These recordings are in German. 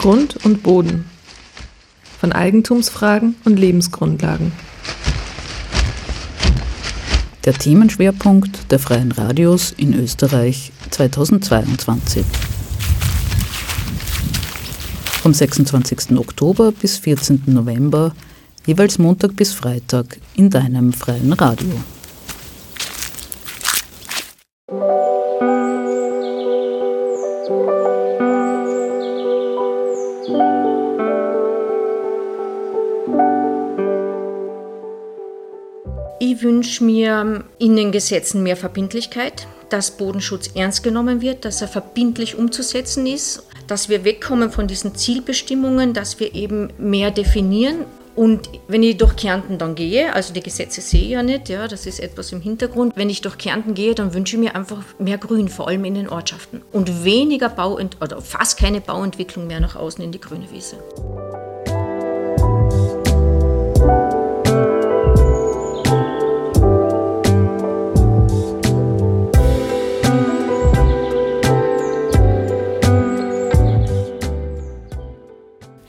Grund und Boden. Von Eigentumsfragen und Lebensgrundlagen. Der Themenschwerpunkt der Freien Radios in Österreich 2022. Vom 26. Oktober bis 14. November, jeweils Montag bis Freitag in deinem freien Radio. Wünsche mir in den Gesetzen mehr Verbindlichkeit, dass Bodenschutz ernst genommen wird, dass er verbindlich umzusetzen ist, dass wir wegkommen von diesen Zielbestimmungen, dass wir eben mehr definieren. Und wenn ich durch Kärnten dann gehe, also die Gesetze sehe ich ja nicht, ja, das ist etwas im Hintergrund. Wenn ich durch Kärnten gehe, dann wünsche ich mir einfach mehr Grün, vor allem in den Ortschaften. Und weniger Bau oder fast keine Bauentwicklung mehr nach außen in die grüne Wiese.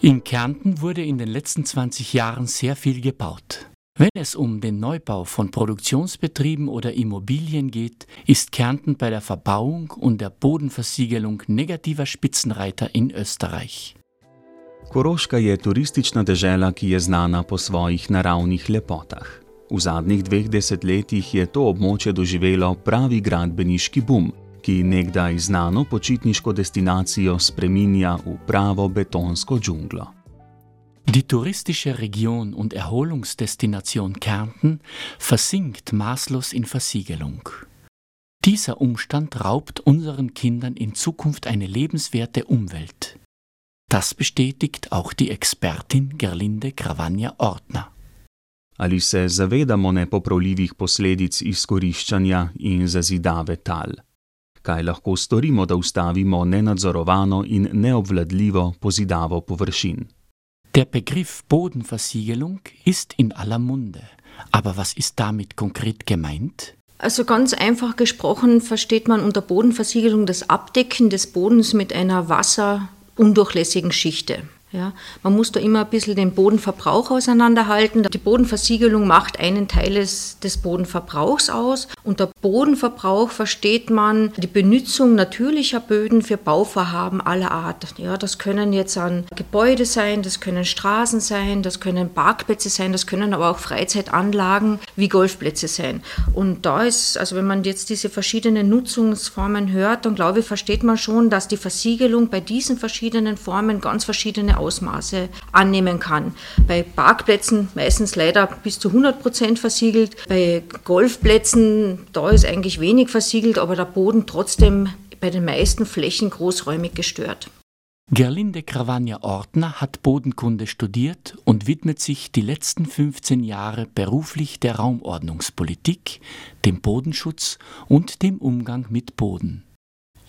In Kärnten wurde in den letzten 20 Jahren sehr viel gebaut. Wenn es um den Neubau von Produktionsbetrieben oder Immobilien geht, ist Kärnten bei der Verbauung und der Bodenversiegelung negativer Spitzenreiter in Österreich. Koroška je turistična dežela, ki je znana po svojih naravnih lepotah. V zadnjih dveh desetletjih je to območje doživelo pravi gradbeniški boom, ki nekdaj znano počitniško destinacijo spreminja v pravo betonsko džunglo. Die touristische Region und Erholungsdestination Kärnten versinkt maßlos in Versiegelung. Dieser Umstand raubt unseren Kindern in Zukunft eine lebenswerte Umwelt. Das bestätigt auch die Expertin Gerlinde Gravanja-Ortner. Ali se zavedamo nepopravljivih posledic izkoriščanja in zazidave tal? Kaj lahko storimo, da ustavimo nenadzorovano in neobvladljivo pozidavo površin. Der Begriff Bodenversiegelung ist in aller Munde. Aber was ist damit konkret gemeint? Also ganz einfach gesprochen versteht man unter Bodenversiegelung das Abdecken des Bodens mit einer wasserundurchlässigen Schichte. Ja, man muss da immer ein bisschen den Bodenverbrauch auseinanderhalten. Die Bodenversiegelung macht einen Teil des, des Bodenverbrauchs aus. Unter Bodenverbrauch versteht man die Benutzung natürlicher Böden für Bauvorhaben aller Art. Ja, das können jetzt an Gebäude sein, das können Straßen sein, das können Parkplätze sein, das können aber auch Freizeitanlagen wie Golfplätze sein. Und da ist, also wenn man jetzt diese verschiedenen Nutzungsformen hört, dann glaube ich, versteht man schon, dass die Versiegelung bei diesen verschiedenen Formen ganz verschiedene Ausmaße annehmen kann. Bei Parkplätzen meistens leider bis zu 100 Prozent versiegelt. Bei Golfplätzen, da ist eigentlich wenig versiegelt, aber der Boden trotzdem bei den meisten Flächen großräumig gestört. Gerlinde Gravagna-Ortner hat Bodenkunde studiert und widmet sich die letzten 15 Jahre beruflich der Raumordnungspolitik, dem Bodenschutz und dem Umgang mit Boden.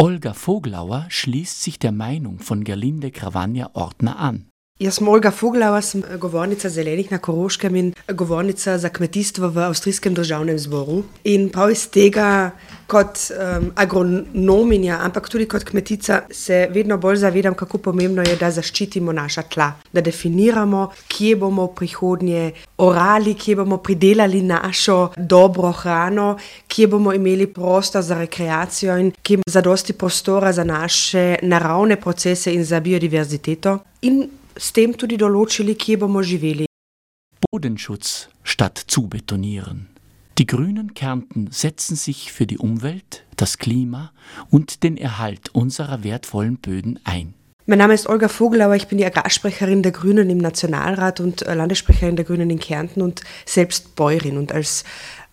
Olga Voglauer schließt sich der Meinung von Gerlinde Gravanja-Ortner an. Jaz sem Olga Foglava, sem govornica zelenih na Koroškem in govornica za kmetijstvo v Avstrijskem državnem zboru. In prav iz tega, kot um, agronominja, ampak tudi kot kmetica, se vedno bolj zavedam, kako pomembno je, da zaščitimo naša tla, da definiramo, kje bomo v prihodnje orali, kje bomo pridelali našo dobro hrano, kje bomo imeli prostor za rekreacijo in kje bomo zadosti prostora za naše naravne procese in za biodiverziteto. In s tem tudi določili, kje bomo živeli. Bodenschutz statt zu betonieren. Die Grünen Kärnten setzen sich für die Umwelt, das Klima und den Erhalt unserer wertvollen Böden ein. Mein Name ist Olga Vogelauer, ich bin die Agrarsprecherin der Grünen im Nationalrat und äh, Landessprecherin der Grünen in Kärnten und selbst Bäuerin. Und als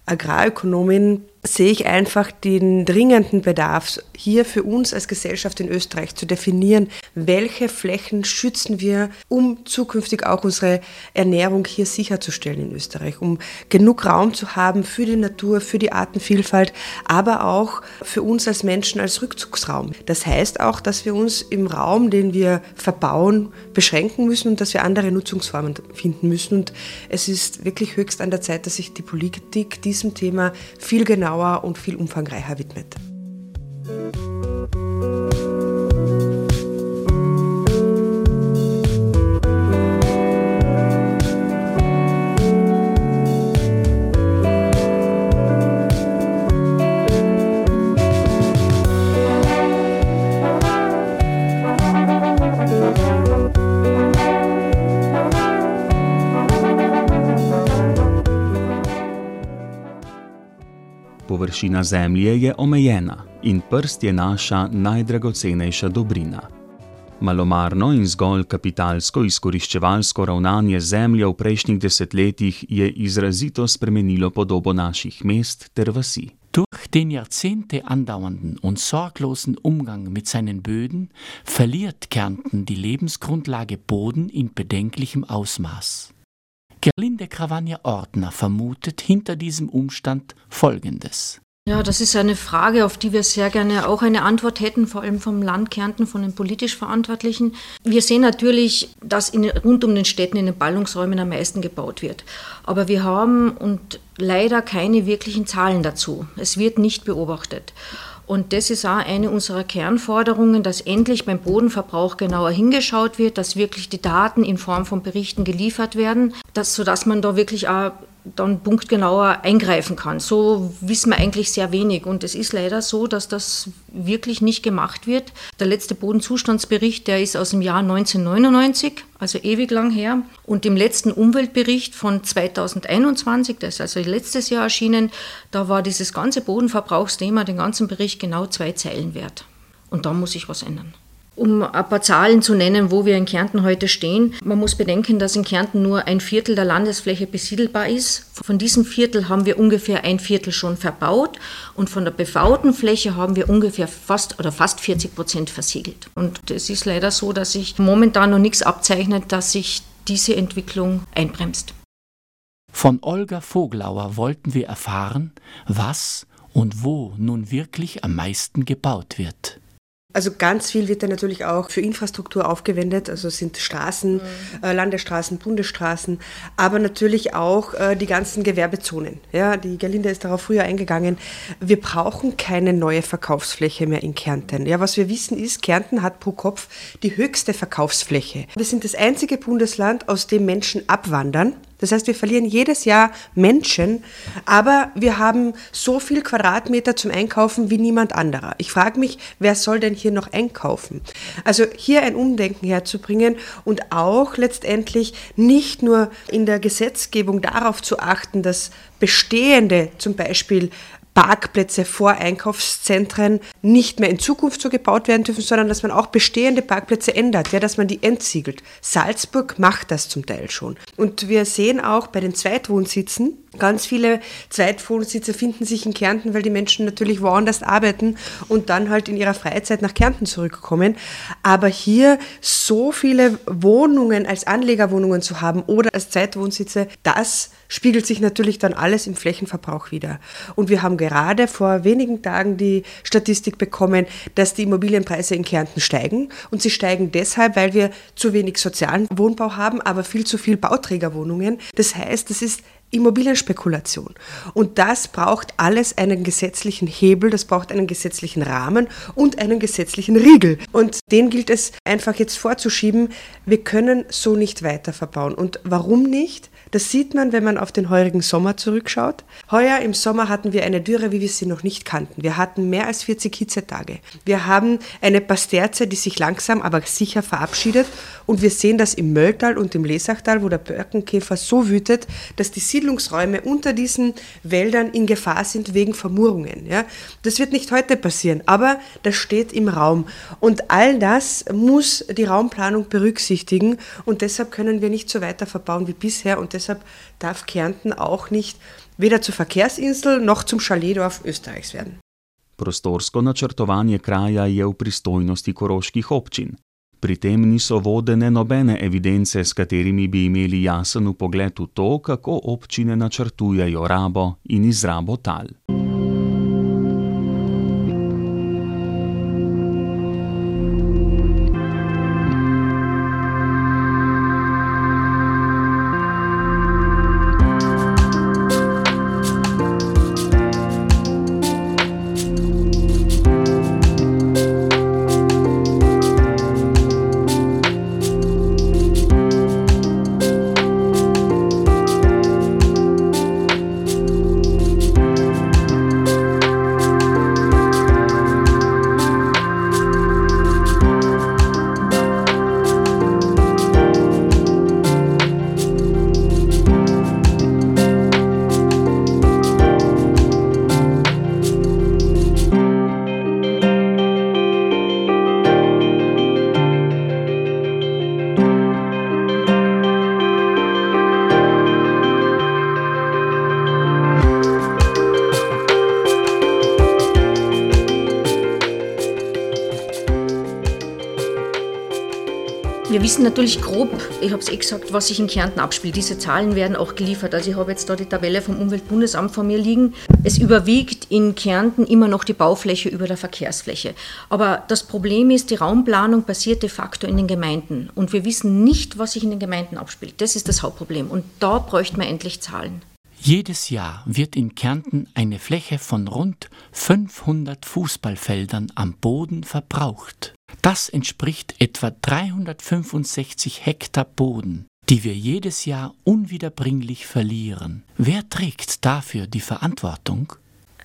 Agrarökonomin sehe ich einfach den dringenden Bedarf, hier für uns als Gesellschaft in Österreich zu definieren, welche Flächen schützen wir, um zukünftig auch unsere Ernährung hier sicherzustellen in Österreich, um genug Raum zu haben für die Natur, für die Artenvielfalt, aber auch für uns als Menschen als Rückzugsraum. Das heißt auch, dass wir uns im Raum, den wir verbauen, beschränken müssen und dass wir andere Nutzungsformen finden müssen. Und es ist wirklich höchst an der Zeit, dass sich die Politik diesem Thema viel genauer genauer und viel umfangreicher widmet. Površina Zemlje je omejena in prst je naša najdragocenejša dobrina. Malomarno in zgolj kapitalsko izkoriščevalsko ravnanje zemlje v prejšnjih desetletjih je izrazito spremenilo podobo naših mest ter vasi. Durch den Jahrzehnte andauernden und sorglosen Umgang mit seinen Böden verliert Kärnten die Lebensgrundlage Boden in bedenklichem Ausmaß. Gerlinde Cravagna-Ordner vermutet hinter diesem Umstand Folgendes. Ja, das ist eine Frage, auf die wir sehr gerne auch eine Antwort hätten, vor allem vom Land Kärnten, von den politisch Verantwortlichen. Wir sehen natürlich, dass in, rund um den Städten in den Ballungsräumen am meisten gebaut wird. Aber wir haben und leider keine wirklichen Zahlen dazu. Es wird nicht beobachtet. Und das ist auch eine unserer Kernforderungen, dass endlich beim Bodenverbrauch genauer hingeschaut wird, dass wirklich die Daten in Form von Berichten geliefert werden, dass, sodass man da wirklich auch dann punktgenauer eingreifen kann. So wissen wir eigentlich sehr wenig. Und es ist leider so, dass das wirklich nicht gemacht wird. Der letzte Bodenzustandsbericht, der ist aus dem Jahr 1999, also ewig lang her. Und im letzten Umweltbericht von 2021, der ist also letztes Jahr erschienen, da war dieses ganze Bodenverbrauchsthema, den ganzen Bericht genau zwei Zeilen wert. Und da muss sich was ändern. Um ein paar Zahlen zu nennen, wo wir in Kärnten heute stehen. Man muss bedenken, dass in Kärnten nur ein Viertel der Landesfläche besiedelbar ist. Von diesem Viertel haben wir ungefähr ein Viertel schon verbaut und von der bebauten Fläche haben wir ungefähr fast oder fast 40 Prozent versiegelt. Und es ist leider so, dass sich momentan noch nichts abzeichnet, dass sich diese Entwicklung einbremst. Von Olga Voglauer wollten wir erfahren, was und wo nun wirklich am meisten gebaut wird. Also ganz viel wird da natürlich auch für Infrastruktur aufgewendet, also sind Straßen, mhm. äh, Landesstraßen, Bundesstraßen, aber natürlich auch äh, die ganzen Gewerbezonen. Ja, die Gerlinde ist darauf früher eingegangen. Wir brauchen keine neue Verkaufsfläche mehr in Kärnten. Ja, was wir wissen ist, Kärnten hat pro Kopf die höchste Verkaufsfläche. Wir sind das einzige Bundesland, aus dem Menschen abwandern. Das heißt, wir verlieren jedes Jahr Menschen, aber wir haben so viel Quadratmeter zum Einkaufen wie niemand anderer. Ich frage mich, wer soll denn hier noch einkaufen? Also hier ein Umdenken herzubringen und auch letztendlich nicht nur in der Gesetzgebung darauf zu achten, dass bestehende zum Beispiel Parkplätze vor Einkaufszentren nicht mehr in Zukunft so gebaut werden dürfen, sondern dass man auch bestehende Parkplätze ändert, ja, dass man die entsiegelt. Salzburg macht das zum Teil schon. Und wir sehen auch bei den Zweitwohnsitzen, Ganz viele Zweitwohnsitze finden sich in Kärnten, weil die Menschen natürlich woanders arbeiten und dann halt in ihrer Freizeit nach Kärnten zurückkommen. Aber hier so viele Wohnungen als Anlegerwohnungen zu haben oder als Zweitwohnsitze, das spiegelt sich natürlich dann alles im Flächenverbrauch wieder. Und wir haben gerade vor wenigen Tagen die Statistik bekommen, dass die Immobilienpreise in Kärnten steigen. Und sie steigen deshalb, weil wir zu wenig sozialen Wohnbau haben, aber viel zu viel Bauträgerwohnungen. Das heißt, das ist Immobilienspekulation. Und das braucht alles einen gesetzlichen Hebel, das braucht einen gesetzlichen Rahmen und einen gesetzlichen Riegel. Und den gilt es einfach jetzt vorzuschieben. Wir können so nicht weiter verbauen. Und warum nicht? Das sieht man, wenn man auf den heurigen Sommer zurückschaut. Heuer im Sommer hatten wir eine Dürre, wie wir sie noch nicht kannten. Wir hatten mehr als 40 Hitzetage. Wir haben eine Pasterze, die sich langsam, aber sicher verabschiedet. Und wir sehen das im Mölltal und im Lesachtal, wo der Birkenkäfer so wütet, dass die Siedlungsräume unter diesen Wäldern in Gefahr sind wegen Vermurungen. Ja? Das wird nicht heute passieren, aber das steht im Raum. Und all das muss die Raumplanung berücksichtigen. Und deshalb können wir nicht so weiter verbauen wie bisher. Und deshalb darf Kärnten auch nicht weder zur Verkehrsinsel noch zum Chaletdorf Österreichs werden. Prostorsko načrtovanje kraja je v pristojnosti koroških občin. Pri tem niso vodene nobene evidence, s katerimi bi imeli jasen pogled v to, kako občine načrtujejo rabo in izrabo tal. Wissen natürlich grob, ich habe es eh gesagt, was sich in Kärnten abspielt. Diese Zahlen werden auch geliefert. Also ich habe jetzt da die Tabelle vom Umweltbundesamt vor mir liegen. Es überwiegt in Kärnten immer noch die Baufläche über der Verkehrsfläche. Aber das Problem ist, die Raumplanung passiert de facto in den Gemeinden. Und wir wissen nicht, was sich in den Gemeinden abspielt. Das ist das Hauptproblem. Und da bräuchten wir endlich Zahlen. Jedes Jahr wird in Kärnten eine Fläche von rund 500 Fußballfeldern am Boden verbraucht. Das entspricht etwa 365 Hektar Boden, die wir jedes Jahr unwiederbringlich verlieren. Wer trägt dafür die Verantwortung?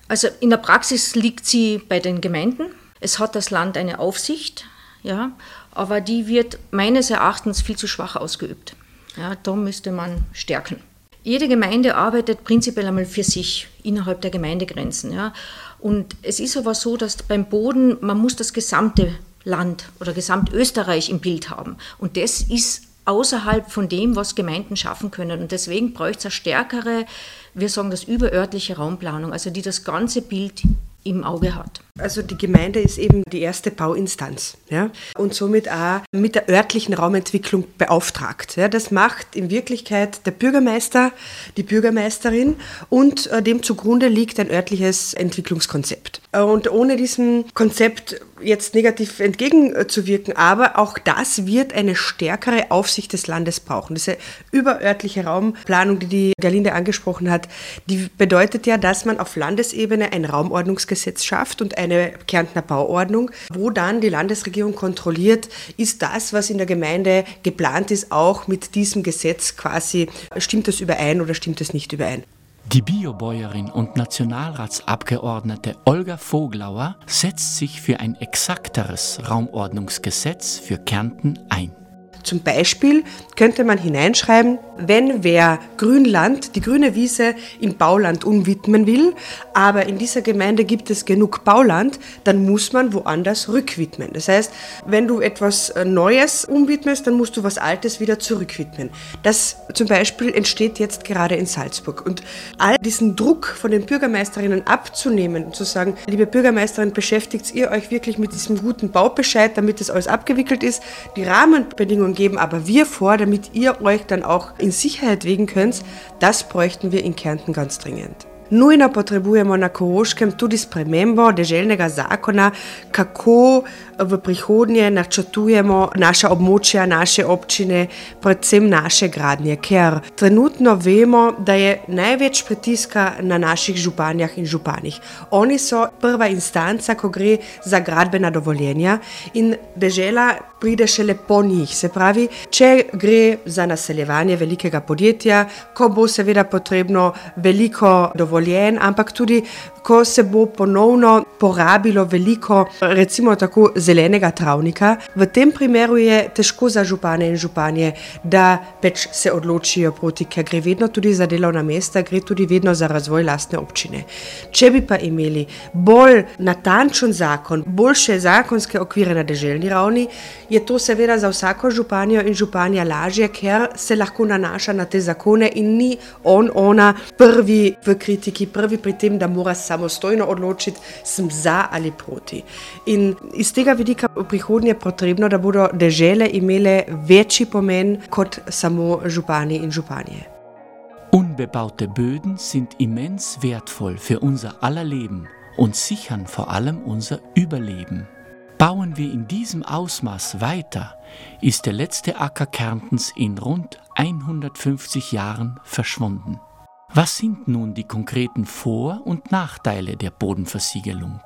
Also in der Praxis liegt sie bei den Gemeinden. Es hat das Land eine Aufsicht, ja, aber die wird meines Erachtens viel zu schwach ausgeübt. Ja, da müsste man stärken. Jede Gemeinde arbeitet prinzipiell einmal für sich innerhalb der Gemeindegrenzen. Ja. Und es ist aber so, dass beim Boden, man muss das gesamte Land oder Gesamtösterreich im Bild haben. Und das ist außerhalb von dem, was Gemeinden schaffen können. Und deswegen bräuchte es eine stärkere, wir sagen das überörtliche Raumplanung, also die das ganze Bild im Auge hat. Also die Gemeinde ist eben die erste Bauinstanz ja, und somit auch mit der örtlichen Raumentwicklung beauftragt. Ja. Das macht in Wirklichkeit der Bürgermeister, die Bürgermeisterin und äh, dem zugrunde liegt ein örtliches Entwicklungskonzept. Äh, und ohne diesem Konzept jetzt negativ entgegenzuwirken, aber auch das wird eine stärkere Aufsicht des Landes brauchen. Diese überörtliche Raumplanung, die die Gerlinde angesprochen hat, die bedeutet ja, dass man auf Landesebene ein Raumordnungsgesetz schafft und eine Kärntner Bauordnung, wo dann die Landesregierung kontrolliert, ist das, was in der Gemeinde geplant ist, auch mit diesem Gesetz quasi, stimmt das überein oder stimmt es nicht überein? Die Biobäuerin und Nationalratsabgeordnete Olga Voglauer setzt sich für ein exakteres Raumordnungsgesetz für Kärnten ein. Zum Beispiel könnte man hineinschreiben, wenn wer Grünland, die grüne Wiese in Bauland umwidmen will, aber in dieser Gemeinde gibt es genug Bauland, dann muss man woanders rückwidmen. Das heißt, wenn du etwas äh, Neues umwidmest, dann musst du was Altes wieder zurückwidmen. Das zum Beispiel entsteht jetzt gerade in Salzburg. Und all diesen Druck von den Bürgermeisterinnen abzunehmen und zu sagen, liebe Bürgermeisterin, beschäftigt ihr euch wirklich mit diesem guten Baubescheid, damit das alles abgewickelt ist, die Rahmenbedingungen geben aber wir vor, damit ihr euch dann auch in Sicherheit wiegen könnt. Das bräuchten wir in Kärnten ganz dringend. Nujno potrebujemo na Koroškem tudi spremembo deželnega zakona, kako v prihodnje načrtujemo naša območja, naše občine, predvsem naše gradnje, ker trenutno vemo, da je največ pritiska na naših županjah in županih. Oni so prva instanca, ko gre za gradbena dovoljenja in dežela pride šele po njih. Se pravi, če gre za naseljevanje velikega podjetja, ko bo seveda potrebno veliko dovoljenj, ampak tudi ko se bo ponovno porabilo veliko, recimo tako, zelenega travnika. V tem primeru je težko za župane in županje, da pač se odločijo proti, ker gre vedno tudi za delovna mesta, gre tudi vedno za razvoj lastne občine. Če bi pa imeli bolj natančen zakon, boljše zakonske okvire na deželni ravni, je to seveda za vsako županjo in županja lažje, ker se lahko nanaša na te zakone in ni on, ona prvi v kritiki, prvi pri tem, da mora samo samostojno odločiti, sem za ali proti. In iz tega vidika v prihodnje je potrebno, da bodo dežele imele večji pomen kot samo župani in županje. Unbebaute Böden sind immens wertvoll für unser aller Leben und sichern vor allem unser Überleben. Bauen wir in diesem Ausmaß weiter, ist der letzte Acker Kärntens in rund 150 Jahren verschwunden. Was sind nun die konkreten Vor- und Nachteile der Bodenversiegelung?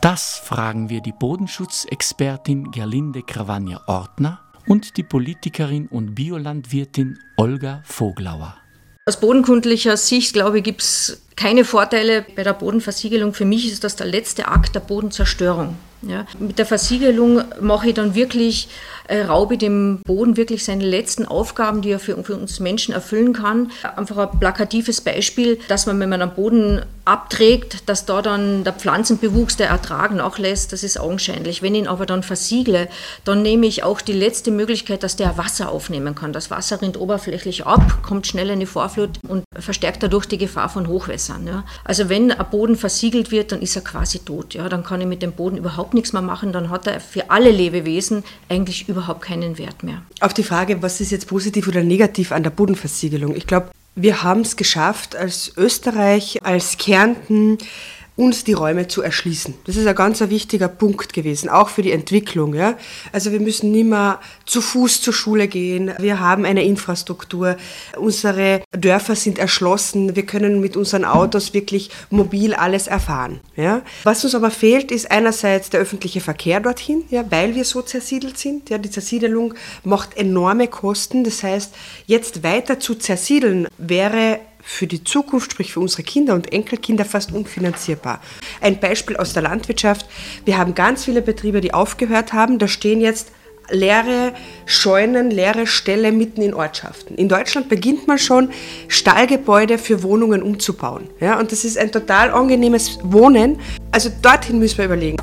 Das fragen wir die Bodenschutzexpertin Gerlinde Krawanja-Ortner und die Politikerin und Biolandwirtin Olga Voglauer. Aus bodenkundlicher Sicht, glaube ich, gibt es keine Vorteile bei der Bodenversiegelung. Für mich ist das der letzte Akt der Bodenzerstörung. Ja. Mit der Versiegelung mache ich dann wirklich, äh, raube dem Boden wirklich seine letzten Aufgaben, die er für, für, uns Menschen erfüllen kann. Einfach ein plakatives Beispiel, dass man, wenn man am Boden abträgt, dass da dann der Pflanzenbewuchs, der Ertrag nachlässt, das ist augenscheinlich. Wenn ich ihn aber dann versiegle, dann nehme ich auch die letzte Möglichkeit, dass der Wasser aufnehmen kann. Das Wasser rinnt oberflächlich ab, kommt schnell in die Vorflut und verstärkt dadurch die Gefahr von Hochwässern. Ja. Also wenn ein Boden versiegelt wird, dann ist er quasi tot. Ja. Dann kann ich mit dem Boden überhaupt nichts mehr machen. Dann hat er für alle Lebewesen eigentlich überhaupt keinen Wert mehr. Auf die Frage, was ist jetzt positiv oder negativ an der Bodenversiegelung? Ich glaube, wir haben es geschafft, als Österreich, als Kärnten, uns die Räume zu erschließen. Das ist ein ganz wichtiger Punkt gewesen, auch für die Entwicklung. Ja? Also wir müssen nicht mehr zu Fuß zur Schule gehen. Wir haben eine Infrastruktur. Unsere Dörfer sind erschlossen. Wir können mit unseren Autos wirklich mobil alles erfahren. Ja? Was uns aber fehlt, ist einerseits der öffentliche Verkehr dorthin, ja, weil wir so zersiedelt sind. Ja? Die Zersiedelung macht enorme Kosten. Das heißt, jetzt weiter zu zersiedeln wäre für die Zukunft, sprich für unsere Kinder und Enkelkinder, fast unfinanzierbar. Ein Beispiel aus der Landwirtschaft. Wir haben ganz viele Betriebe, die aufgehört haben. Da stehen jetzt leere Scheunen, leere Ställe mitten in Ortschaften. In Deutschland beginnt man schon, Stallgebäude für Wohnungen umzubauen. Ja, und das ist ein total angenehmes Wohnen. Also dorthin müssen wir überlegen.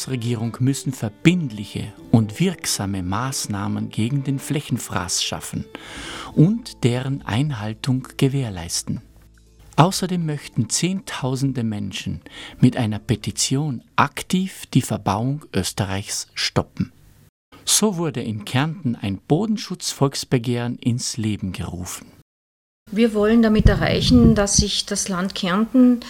Bundesregierung müssen verbindliche und wirksame Maßnahmen gegen den Flächenfraß schaffen und deren Einhaltung gewährleisten. Außerdem möchten Zehntausende Menschen mit einer Petition aktiv die Verbauung Österreichs stoppen. So wurde in Kärnten ein Bodenschutzvolksbegehren ins Leben gerufen. Wir wollen damit erreichen, dass sich das Land Kärnten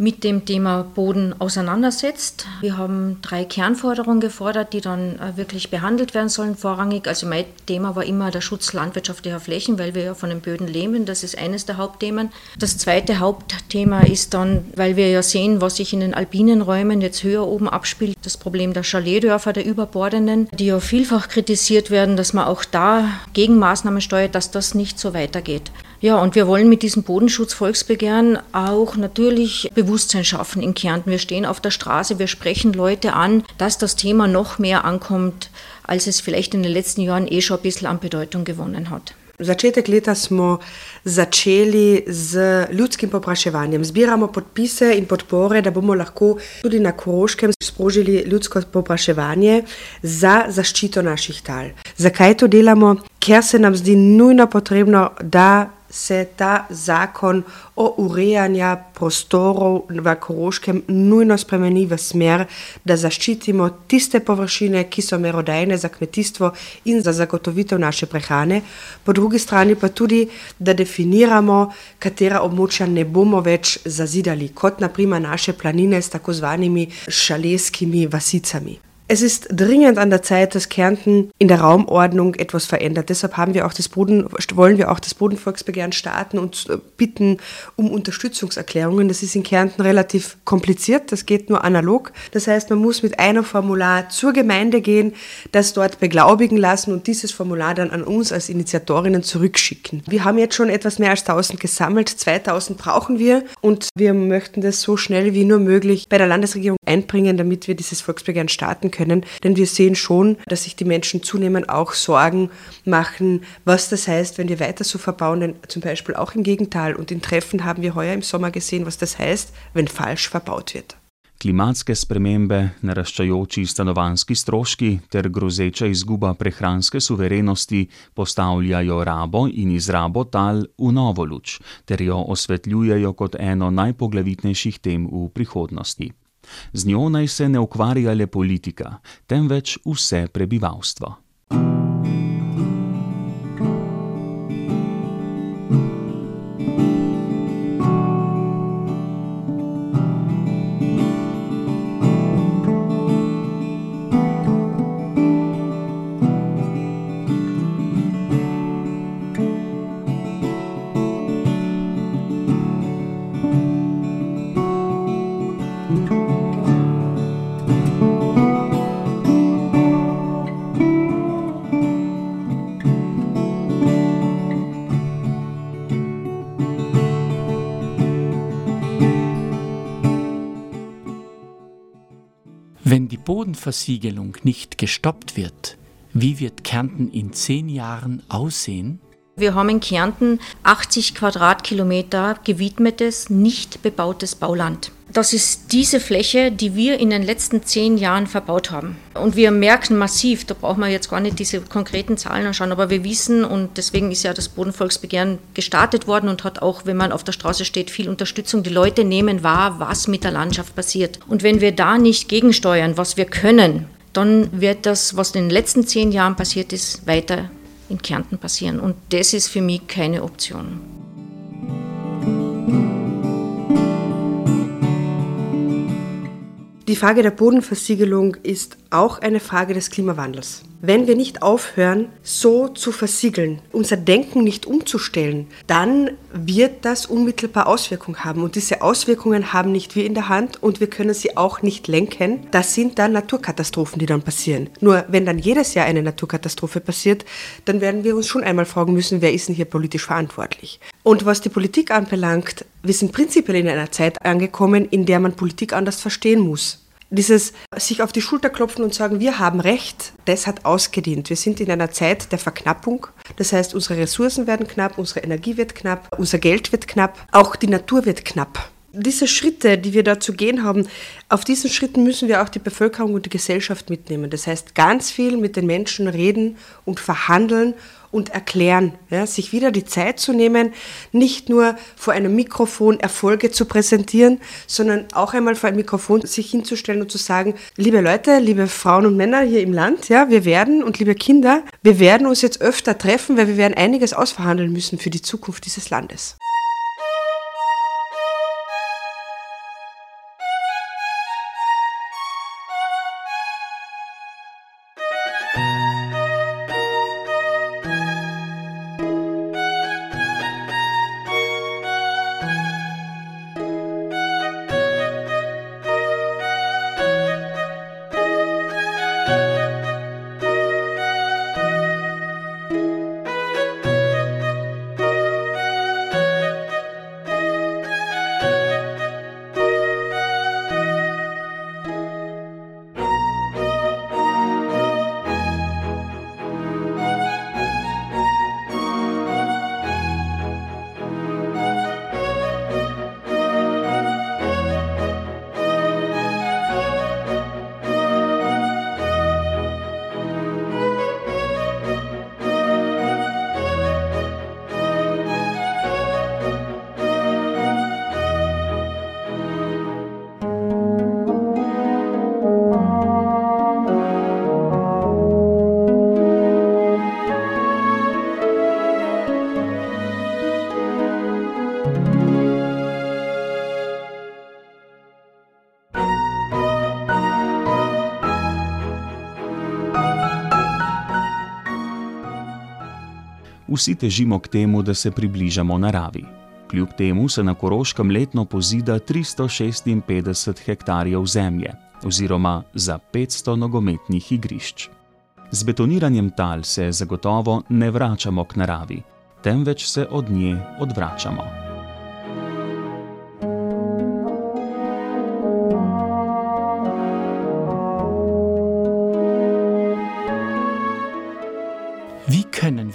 mit dem Thema Boden auseinandersetzt. Wir haben drei Kernforderungen gefordert, die dann äh, wirklich behandelt werden sollen, vorrangig. Also mein Thema war immer der Schutz landwirtschaftlicher Flächen, weil wir ja von den Böden leben. Das ist eines der Hauptthemen. Das zweite Hauptthema ist dann, weil wir ja sehen, was sich in den alpinen Räumen jetzt höher oben abspielt, das Problem der Chaletdörfer, der Überbordenden, die ja vielfach kritisiert werden, dass man auch da Gegenmaßnahmen steuert, dass das nicht so weitergeht. Ja, und wir wollen mit diesem Bodenschutz-Volksbegehren auch natürlich Bewusstsein schaffen in Kärnten. Wir stehen auf der Straße, wir sprechen Leute an, dass das Thema noch mehr ankommt, als es vielleicht in den letzten Jahren eh schon ein bisschen an Bedeutung gewonnen hat. Začetek leta smo začeli z ljudskim popraševanjem. Zbiramo podpise in podpore, da bomo lahko tudi na Koroškem sprožili ljudsko popraševanje za zaščito naših tal. Zakaj to delamo? Ker se nam zdi nujno potrebno, da se ta zakon o urejanju prostorov v Koroškem nujno spremeni v smer, da zaščitimo tiste površine, ki so merodajne za kmetijstvo in za zagotovitev naše prehrane, po drugi strani pa tudi, da definiramo, katera območja ne bomo več zazidali, kot naprimer naše planine s tako zvanimi šaleskimi vasicami. Es ist dringend an der Zeit, dass Kärnten in der Raumordnung etwas verändert. Deshalb haben wir auch das Boden, wollen wir auch das Bodenvolksbegehren starten und äh, bitten um Unterstützungserklärungen. Das ist in Kärnten relativ kompliziert, das geht nur analog. Das heißt, man muss mit einem Formular zur Gemeinde gehen, das dort beglaubigen lassen und dieses Formular dann an uns als Initiatorinnen zurückschicken. Wir haben jetzt schon etwas mehr als 1000 gesammelt, 2000 brauchen wir und wir möchten das so schnell wie nur möglich bei der Landesregierung einbringen, damit wir dieses Volksbegehren starten können können. Denn wir sehen schon, dass sich die Menschen zunehmend auch Sorgen machen, was das heißt, wenn wir weiter so verbauen, denn zum Beispiel auch im Gegenteil. Und in Treffen haben wir heuer im Sommer gesehen, was das heißt, wenn falsch verbaut wird. Klimatske spremembe, naraščajoči stanovanski stroški ter grozeča izguba prehranske suverenosti postavljajo rabo in izrabo tal v novo luč ter jo osvetljujejo kot eno najpoglavitnejših tem v prihodnosti. Z njo naj se ne ukvarja le politika, temveč vse prebivalstvo. Bodenversiegelung nicht gestoppt wird, wie wird Kärnten in zehn Jahren aussehen? Wir haben in Kärnten 80 Quadratkilometer gewidmetes, nicht bebautes Bauland. Das ist diese Fläche, die wir in den letzten zehn Jahren verbaut haben. Und wir merken massiv, da brauchen wir jetzt gar nicht diese konkreten Zahlen anschauen, aber wir wissen, und deswegen ist ja das Bodenvolksbegehren gestartet worden und hat auch, wenn man auf der Straße steht, viel Unterstützung. Die Leute nehmen wahr, was mit der Landschaft passiert. Und wenn wir da nicht gegensteuern, was wir können, dann wird das, was in den letzten zehn Jahren passiert ist, weiter in Kärnten passieren. Und das ist für mich keine Option. Die Frage der Bodenversiegelung ist auch eine Frage des Klimawandels. Wenn wir nicht aufhören, so zu versiegeln, unser Denken nicht umzustellen, dann wird das unmittelbar Auswirkungen haben. Und diese Auswirkungen haben nicht wir in der Hand und wir können sie auch nicht lenken. Das sind dann Naturkatastrophen, die dann passieren. Nur wenn dann jedes Jahr eine Naturkatastrophe passiert, dann werden wir uns schon einmal fragen müssen, wer ist denn hier politisch verantwortlich. Und was die Politik anbelangt, wir sind prinzipiell in einer Zeit angekommen, in der man Politik anders verstehen muss. Dieses sich auf die Schulter klopfen und sagen, wir haben Recht, das hat ausgedient. Wir sind in einer Zeit der Verknappung. Das heißt, unsere Ressourcen werden knapp, unsere Energie wird knapp, unser Geld wird knapp, auch die Natur wird knapp. Diese Schritte, die wir da zu gehen haben, auf diesen Schritten müssen wir auch die Bevölkerung und die Gesellschaft mitnehmen. Das heißt, ganz viel mit den Menschen reden und verhandeln und erklären, ja, sich wieder die Zeit zu nehmen, nicht nur vor einem Mikrofon Erfolge zu präsentieren, sondern auch einmal vor einem Mikrofon sich hinzustellen und zu sagen, liebe Leute, liebe Frauen und Männer hier im Land, ja, wir werden und liebe Kinder, wir werden uns jetzt öfter treffen, weil wir werden einiges ausverhandeln müssen für die Zukunft dieses Landes. Vsi težimo k temu, da se približamo naravi. Kljub temu se na Koroškem letno pozida 356 hektarjev zemlje, oziroma za 500 nogometnih igrišč. Z betoniranjem tal se zagotovo ne vračamo k naravi, temveč se od nje odvračamo.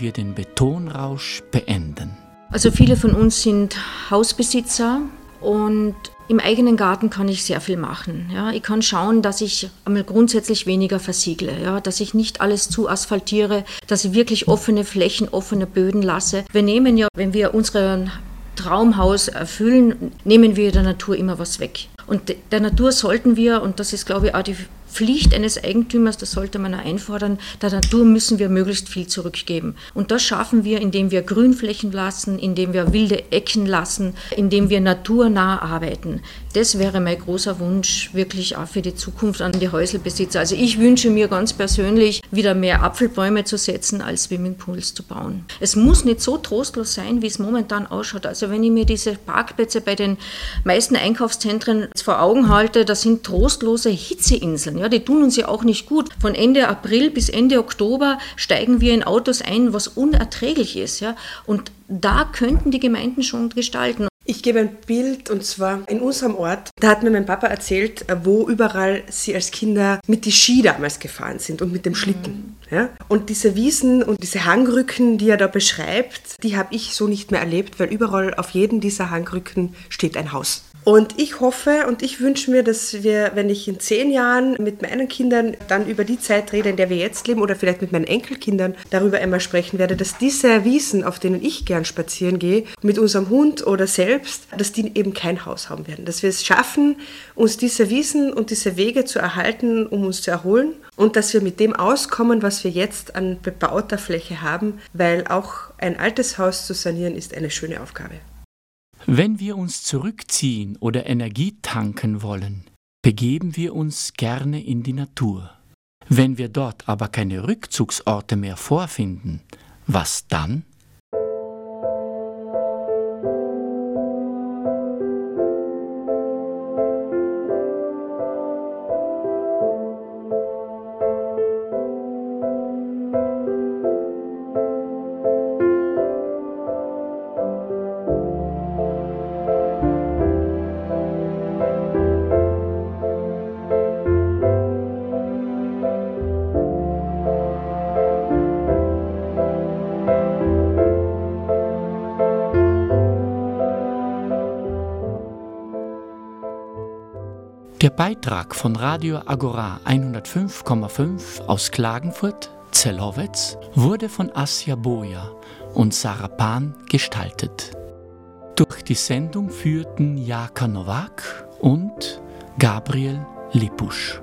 Wir den Betonrausch beenden? Also viele von uns sind Hausbesitzer und im eigenen Garten kann ich sehr viel machen. Ja, ich kann schauen, dass ich einmal grundsätzlich weniger versiegle, ja, dass ich nicht alles zu asphaltiere, dass ich wirklich offene Flächen, offene Böden lasse. Wir nehmen ja, wenn wir unseren Traumhaus erfüllen, nehmen wir der Natur immer was weg. Und der Natur sollten wir, und das ist, glaube ich, auch die Pflicht eines Eigentümers, das sollte man einfordern, der Natur müssen wir möglichst viel zurückgeben. Und das schaffen wir, indem wir Grünflächen lassen, indem wir wilde Ecken lassen, indem wir naturnah arbeiten. Das wäre mein großer Wunsch wirklich auch für die Zukunft an die Häuselbesitzer. Also ich wünsche mir ganz persönlich, wieder mehr Apfelbäume zu setzen, als Swimmingpools zu bauen. Es muss nicht so trostlos sein, wie es momentan ausschaut. Also wenn ich mir diese Parkplätze bei den meisten Einkaufszentren vor Augen halte, das sind trostlose Hitzeinseln. Ja, die tun uns ja auch nicht gut. Von Ende April bis Ende Oktober steigen wir in Autos ein, was unerträglich ist. Ja, und da könnten die Gemeinden schon gestalten. Ich gebe ein Bild und zwar in unserem Ort. Da hat mir mein Papa erzählt, wo überall sie als Kinder mit die Ski damals gefahren sind und mit dem Schlitten. Mhm. Ja? Und diese Wiesen und diese Hangrücken, die er da beschreibt, die habe ich so nicht mehr erlebt, weil überall auf jedem dieser Hangrücken steht ein Haus. Und ich hoffe und ich wünsche mir, dass wir, wenn ich in zehn Jahren mit meinen Kindern dann über die Zeit rede, in der wir jetzt leben, oder vielleicht mit meinen Enkelkindern darüber einmal sprechen werde, dass diese Wiesen, auf denen ich gern spazieren gehe, mit unserem Hund oder selbst, dass die eben kein Haus haben werden. Dass wir es schaffen, uns diese Wiesen und diese Wege zu erhalten, um uns zu erholen und dass wir mit dem auskommen, was wir jetzt an bebauter Fläche haben, weil auch ein altes Haus zu sanieren ist eine schöne Aufgabe. Wenn wir uns zurückziehen oder Energie tanken wollen, begeben wir uns gerne in die Natur. Wenn wir dort aber keine Rückzugsorte mehr vorfinden, was dann? Beitrag von Radio Agora 105,5 aus Klagenfurt, Zellowitz, wurde von Asja Boja und Sarah Pan gestaltet. Durch die Sendung führten Jaka Nowak und Gabriel Lipusch.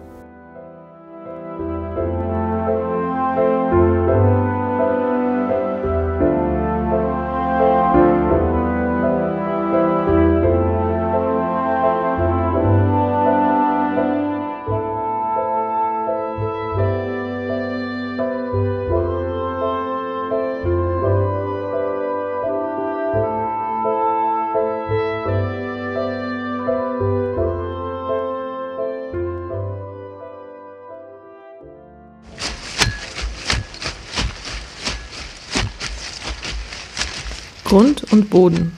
Boden.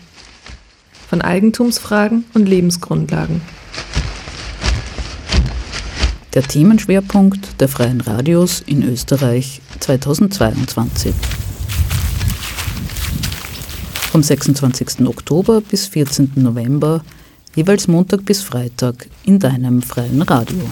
Von Eigentumsfragen und Lebensgrundlagen. Der Themenschwerpunkt der Freien Radios in Österreich 2022. Vom 26. Oktober bis 14. November, jeweils Montag bis Freitag in deinem freien Radio.